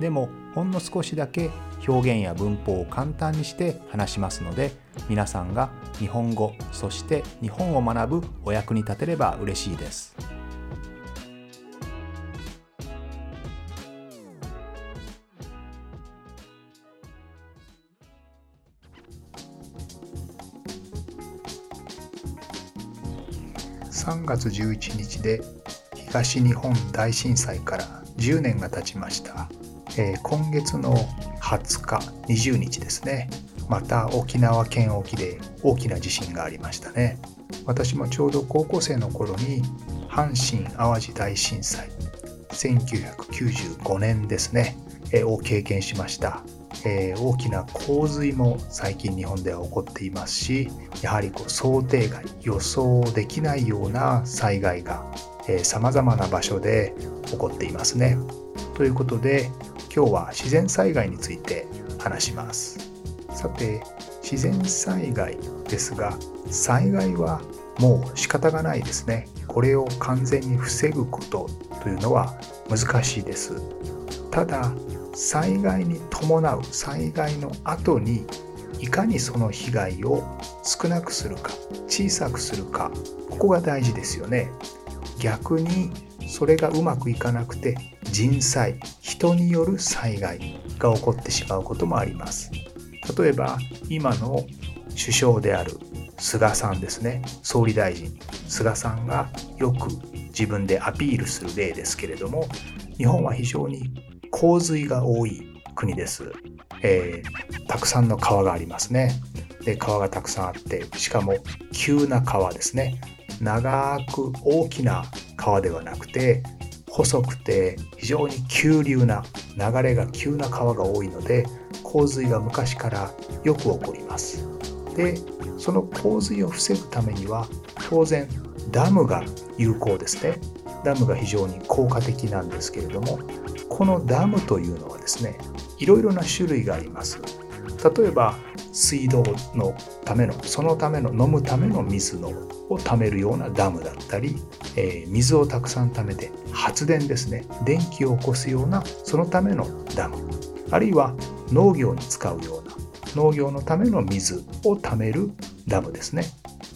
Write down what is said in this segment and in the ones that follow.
でもほんの少しだけ表現や文法を簡単にして話しますので皆さんが日本語そして日本を学ぶお役に立てれば嬉しいです。3月11日で東日本大震災から10年が経ちました、えー、今月の20日20日ですね。また沖縄県沖で大きな地震がありましたね。私もちょうど高校生の頃に阪神・淡路大震災1995年ですね、えー、を経験しました。えー、大きな洪水も最近日本では起こっていますしやはりこう想定外予想できないような災害がさまざまな場所で起こっていますね。ということで今日は自然災害について話します。さて自然災害ですが災害はもう仕方がないですね。これを完全に防ぐことというのは難しいです。ただ災害に伴う災害の後にいかにその被害を少なくするか小さくするかここが大事ですよね逆にそれがうまくいかなくて人災人による災害が起こってしまうこともあります。例えば今の首相である菅さんですね。総理大臣。菅さんがよく自分でアピールする例ですけれども日本は非常に洪水が多い国です、えー、たくさんの川がありますね。で川がたくさんあってしかも急な川ですね。長く大きな川ではなくて細くて非常に急流な流れが急な川が多いので洪水が昔からよく起こります。でその洪水を防ぐためには当然ダムが有効ですね。ダムが非常に効果的なんですけれどもこのダムというのはですねいろいろな種類があります。例えば水道のためのそのための飲むための水のを貯めるようなダムだったり、えー、水をたくさん貯めて発電ですね。電気を起こすようなそのためのダム。あるいは農業に使うような農業のための水を貯めるダムですね。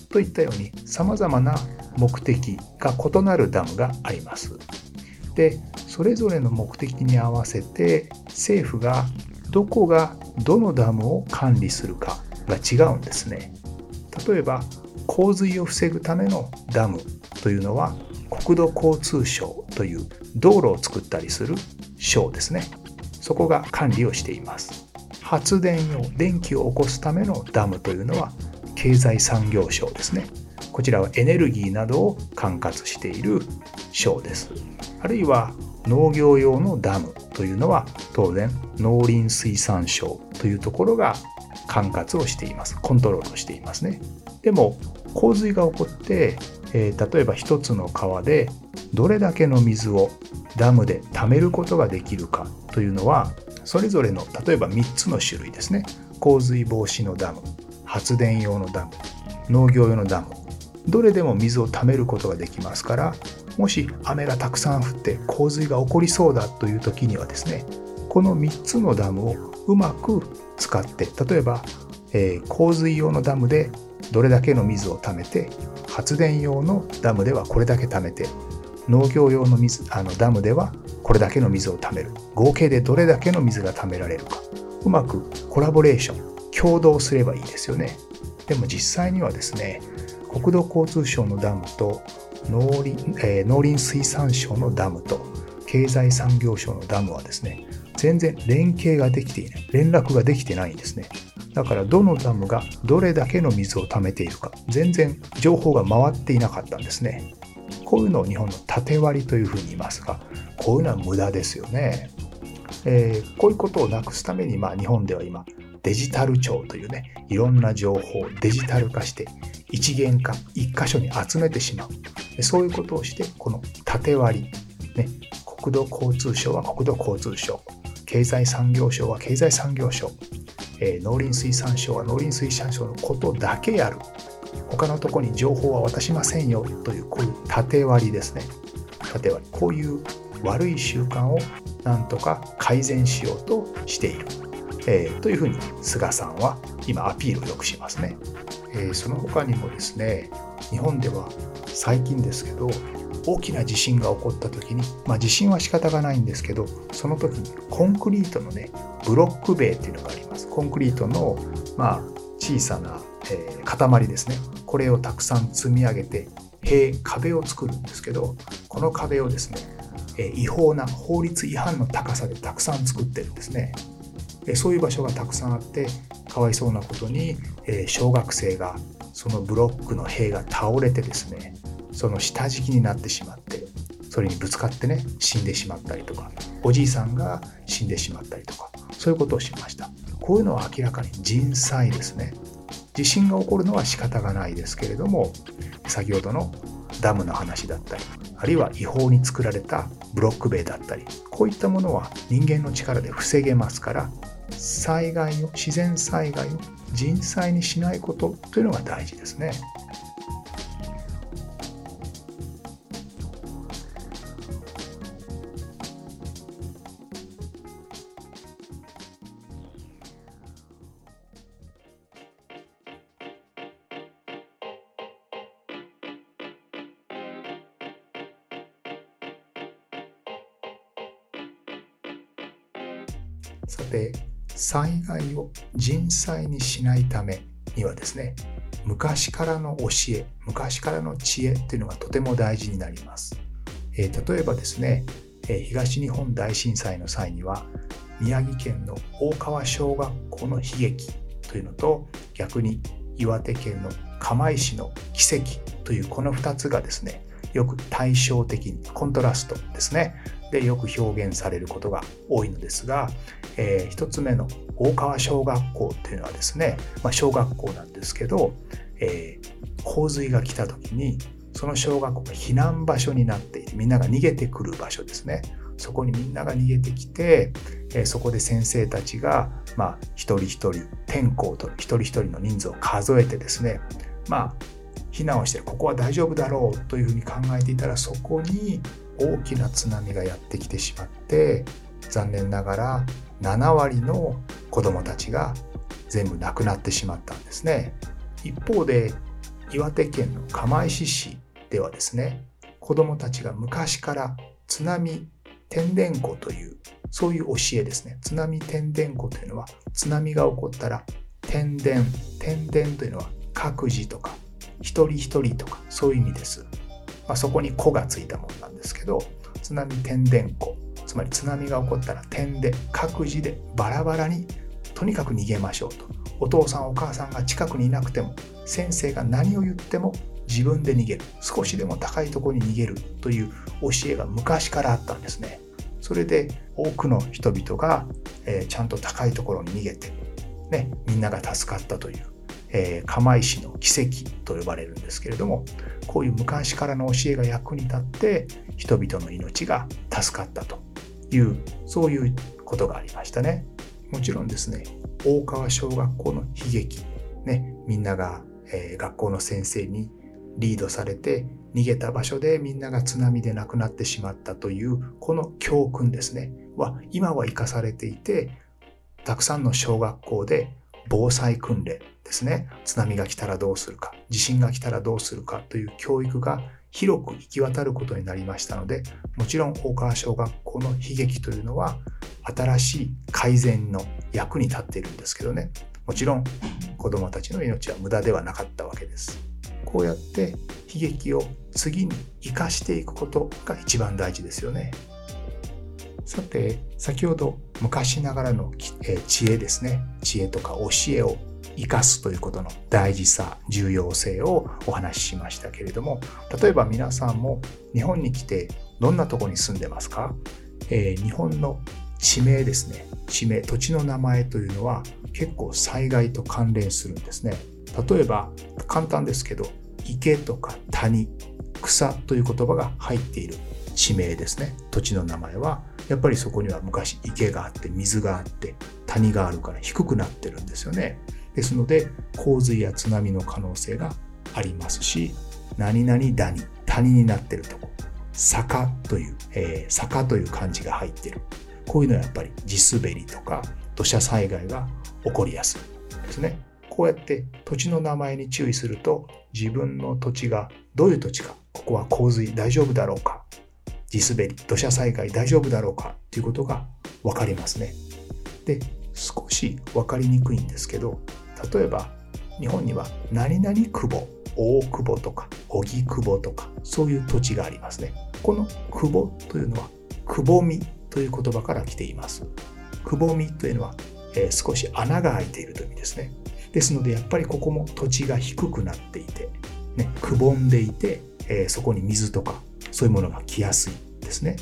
といったようにさまざまな目的が異なるダムがあります。でそれぞれの目的に合わせて政府がどこがどのダムを管理するかが違うんですね。例えば洪水を防ぐためのダムというのは国土交通省という道路を作ったりする省ですね。そこが管理をしています。発電用電気を起こすためのダムというのは経済産業省ですね。こちらはエネルギーなどを管轄している省です。あるいは農業用のダムというのは当然農林水産省というところが管轄をしています。コントロールをしていますね。でも洪水が起こって、えー、例えば一つの川でどれだけの水をダムで貯めることができるかというのはそれぞれの例えば3つの種類ですね。洪水防止のダム発電用のダム農業用のダムどれでも水を貯めることができますからもし雨がたくさん降って洪水が起こりそうだという時にはですねこの3つのダムをうまく使って例えば、えー、洪水用のダムでどれだけの水を貯めて発電用のダムではこれだけ貯めて農業用の水あのダムではこれだけの水を貯める。合計でどれだけの水が貯められるか。うまくコラボレーション共同すればいいですよね。でも実際にはですね国土交通省のダムと農林,、えー、農林水産省のダムと経済産業省のダムはですね全然連携ができていない。連絡ができてないんですね。だからどのダムがどれだけの水を貯めているか全然情報が回っていなかったんですね。こういうのを日本の縦割りというふうに言いますがこういうのは無駄ですよね、えー、こういうことをなくすために、まあ、日本では今デジタル庁というねいろんな情報をデジタル化して一元化一箇所に集めてしまう。そういうことをしてこの縦割り、ね、国土交通省は国土交通省経済産業省は経済産業省、えー、農林水産省は農林水産省のことだけやる。他のとこに情報は渡しませんよ。というこういう縦割りですね。縦割り。こういう悪い習慣をなんとか改善しようとしている、えー、というふうに菅さんは今アピールをよくしますね、えー、その他にもですね日本では最近ですけど大きな地震が起こった時に、まあ、地震は仕方がないんですけどその時にコンクリートのねブロック塀っていうのがあります。コンクリートの、まあ、小さな、えー、塊ですね。これをたくさん積み上げて塀壁を作るんですけどこの壁をですね、え、違法な法律違反の高さでたくさん作ってるんですね。そういう場所がたくさんあってかわいそうなことに、え、小学生がそのブロックの塀が倒れてですねその下敷きになってしまってそれにぶつかってね死んでしまったりとかおじいさんが死んでしまったりとかそういうことをしました。こういうのは明らかに人災ですね地震が起こるのは仕方がないですけれども先ほどのダムの話だったりあるいは違法に作られたブロック塀だったりこういったものは人間の力で防げますから災害を自然災害を人災にしないことというのが大事ですね。さて災害を人災にしないためにはですね昔からの教え昔からの知恵っていうのがとても大事になります、えー、例えばですね、えー、東日本大震災の際には宮城県の大川小学校の悲劇というのと逆に岩手県の釜石の奇跡というこの2つがですねよく対照的にコントラストですねでよく表現されることが多いのですが、えー、1つ目の大川小学校っていうのはですね、まあ、小学校なんですけど、えー、洪水が来た時にその小学校が避難場所になっていてみんなが逃げてくる場所ですね。そこにみんなが逃げてきて、えー、そこで先生たちが、まあ、一人一人天候と一人一人の人数を数えてですねまあ避難をしてここは大丈夫だろうというふうに考えていたらそこに大きな津波がやってきてしまって残念ながら7割の子どもたちが全部亡くなってしまったんですね。一方で岩手県の釜石市ではですね子どもたちが昔から津波天然湖というそういう教えですね。津波天然湖というのは津波が起こったら天然天然というのは各自とか一人一人とかそういう意味です。まあ、そこに「子」がついたものなんですけど津波天然湖つまり津波が起こったら点で各自でバラバラにとにかく逃げましょうと。お父さんお母さんが近くにいなくても先生が何を言っても自分で逃げる。少しでも高いところに逃げるという教えが昔からあったんですね。それで多くの人々が、えー、ちゃんと高いところに逃げて、ね、みんなが助かったという。えー、釜石の奇跡と呼ばれるんですけれどもこういう昔からの教えが役に立って人々の命が助かったというそういうことがありましたね。もちろんですね大川小学校の悲劇ねみんなが、えー、学校の先生にリードされて逃げた場所でみんなが津波で亡くなってしまったというこの教訓ですねは今は生かされていてたくさんの小学校で防災訓練ですね。津波が来たらどうするか地震が来たらどうするかという教育が広く行き渡ることになりましたのでもちろん大川小学校の悲劇というのは新しい改善の役に立っているんですけどね。もちろん子どもたちの命は無駄ではなかったわけです。こうやって悲劇を次に生かしていくことが一番大事ですよね。さて先ほど昔ながらの知恵ですね。知恵とか教えを生かすということの大事さ重要性をお話ししましたけれども例えば皆さんも日本に来てどんなとこに住んでますか、えー、日本の地名ですね。地名土地の名前というのは結構災害と関連するんですね。例えば簡単ですけど池とか谷草という言葉が入っている地名ですね。土地の名前はやっぱりそこには昔池があって水があって谷があるから低くなってるんですよね。ですので洪水や津波の可能性がありますし何々谷谷になってるとこ坂という、えー、坂という漢字が入ってる。こういうのはやっぱり地滑りとか土砂災害が起こりやすいですね。こうやって土地の名前に注意すると自分の土地がどういう土地かここは洪水大丈夫だろうか地滑り土砂災害大丈夫だろうかということが分かりますね。で少し分かりにくいんですけど例えば日本には何々久保大久保とか荻窪とかそういう土地がありますね。この久保というのはくぼみという言葉から来ています。くぼみというのは、えー、少し穴が開いているという意味ですね。ですのでやっぱりここも土地が低くなっていて、ね、くぼんでいて、えー、そこに水とかそういうものが来やすい。ですね。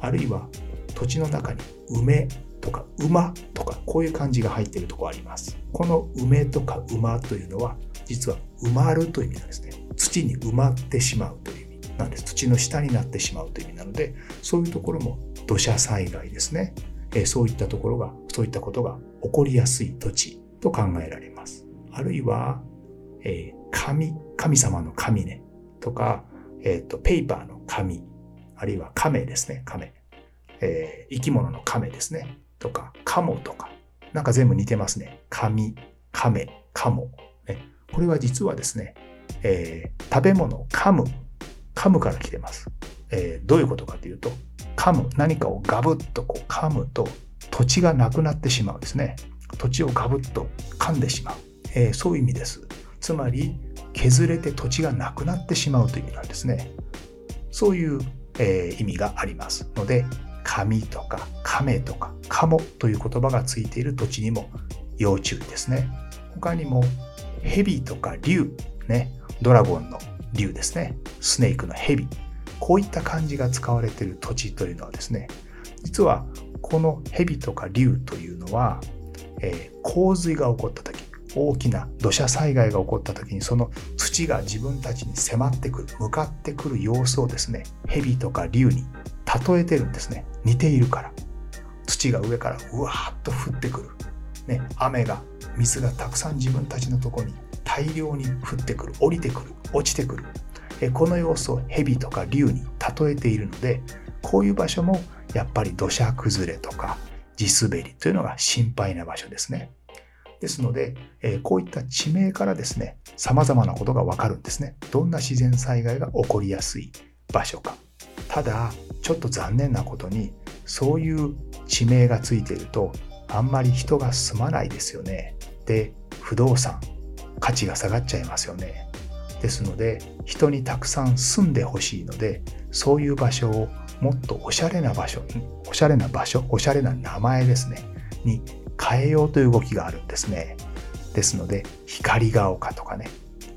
あるいは土地の中に梅とか馬とかこういう漢字が入っているとこあります。この梅とか馬というのは実は埋まるという意味なんですね。土に埋まってしまうという意味なんです。土の下になってしまうという意味なのでそういうところも土砂災害ですね、えそういったところがそういったことが起こりやすい土地と考えられます。あるいは、えー、神神様の神ねとか、えーと、ペーパーの紙あるいは亀ですね。亀、えー、生き物の亀ですね。とかカモとか。なんか全部似てますね。紙亀カモ、ね、これは実はですね、えー、食べ物を噛む噛むから来てます、えー、どういうことかというと噛む何かをガブッとこう噛むと土地がなくなってしまうですね。土地をガブッと噛んでしまう、えー、そういう意味です。つまり削れて土地がなくなってしまうという意味なんですね。そういう、えー、意味がありますので紙とか亀とかカモという言葉がついている土地にも要注意ですね。他にも蛇とか竜ねドラゴンの竜ですね。スネークの蛇。こういった漢字が使われている土地というのはですね実はこの蛇とか竜というのは、えー、洪水が起こった時大きな土砂災害が起こった時にその土が自分たちに迫ってくる向かってくる様子をですね蛇とか竜に例えてるんですね。似ているから。土が上からうわーっと降ってくる、ね、雨が水がたくさん自分たちのとこに大量に降ってくる。降りてくる。落ちてくる。えこの様子を蛇とか竜に例えているのでこういう場所もやっぱり土砂崩れとか地滑りというのが心配な場所ですね。ですので、えこういった地名からですね様々なことがわかるんですね。どんな自然災害が起こりやすい場所か。ただちょっと残念なことにそういう地名がついているとあんまり人が住まないですよね。で不動産価値が下がっちゃいますよね。ですので人にたくさん住んでほしいのでそういう場所をもっとおしゃれな場所おしゃれな場所おしゃれな名前ですねに変えようという動きがあるんですね。ですので光が丘とかね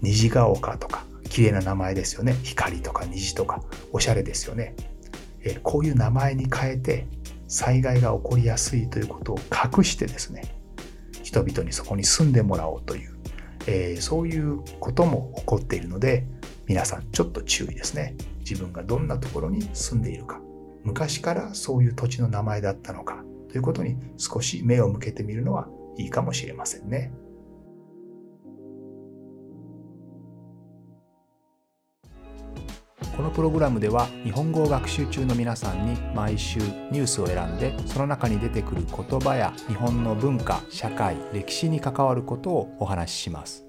虹が丘とか綺麗な名前ですよね光とか虹とかおしゃれですよね。えこういう名前に変えて災害が起こりやすいということを隠してですね人々にそこに住んでもらおうという、えー、そういうことも起こっているので皆さんちょっと注意ですね自分がどんなところに住んでいるか昔からそういう土地の名前だったのかということに少し目を向けてみるのはいいかもしれませんね。このプログラムでは日本語を学習中の皆さんに毎週ニュースを選んでその中に出てくる言葉や日本の文化社会歴史に関わることをお話しします。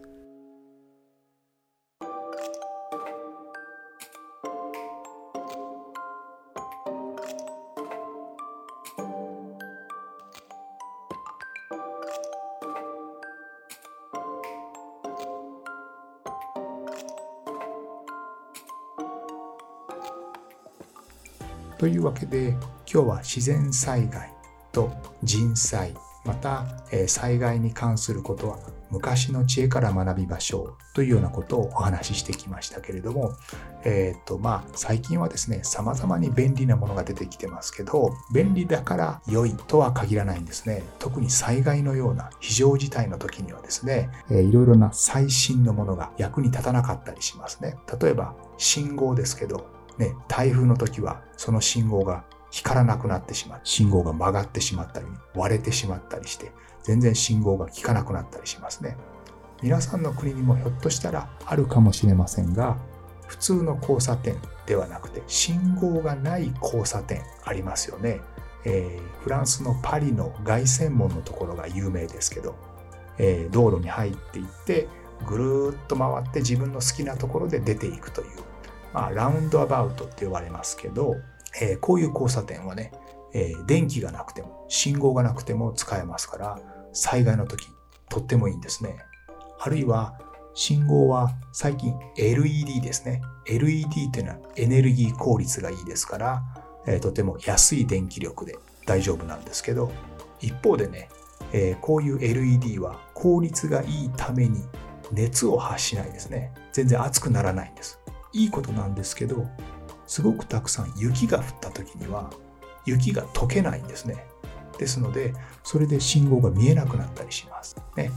というわけで今日は自然災害と人災また災害に関することは昔の知恵から学びましょうというようなことをお話ししてきましたけれども、えーとまあ、最近はですね様々に便利なものが出てきてますけど便利だから良いとは限らないんですね。特に災害のような非常事態の時にはですね、えー、いろいろな最新のものが役に立たなかったりしますね。例えば信号ですけど、ね、台風の時はその信号が光らなくなってしまう。信号が曲がってしまったり割れてしまったりして全然信号が効かなくなったりしますね。皆さんの国にもひょっとしたらあるかもしれませんが普通の交差点ではなくて信号がない交差点ありますよね、えー、フランスのパリの凱旋門のところが有名ですけど、えー、道路に入っていってぐるーっと回って自分の好きなところで出ていくという、まあ、ラウンドアバウトって呼ばれますけど、えー、こういう交差点はね、え電気がなくても信号がなくても使えますから災害の時とってもいいんですねあるいは信号は最近 LED ですね。LED っていうのはエネルギー効率がいいですから、えー、とても安い電気力で大丈夫なんですけど、一方でね、えー、こういう LED は効率がいいために熱を発しないですね。全然熱くならないんです。いいことなんですけど、すごくたくさん雪が降った時には雪が溶けないんですね。ですので、それで信号が見えなくなったりします。ね。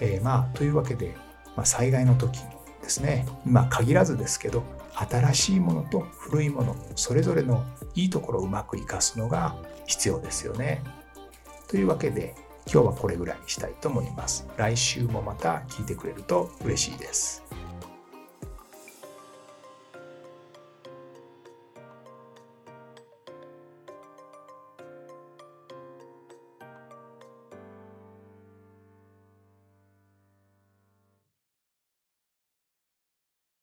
えー、まあ、というわけで、まあ、災害の時ですね今限らずですけど新しいものと古いものそれぞれのいいところをうまく生かすのが必要ですよね。というわけで今日はこれぐらいにしたいと思います。来週もまた聞いてくれると嬉しいです。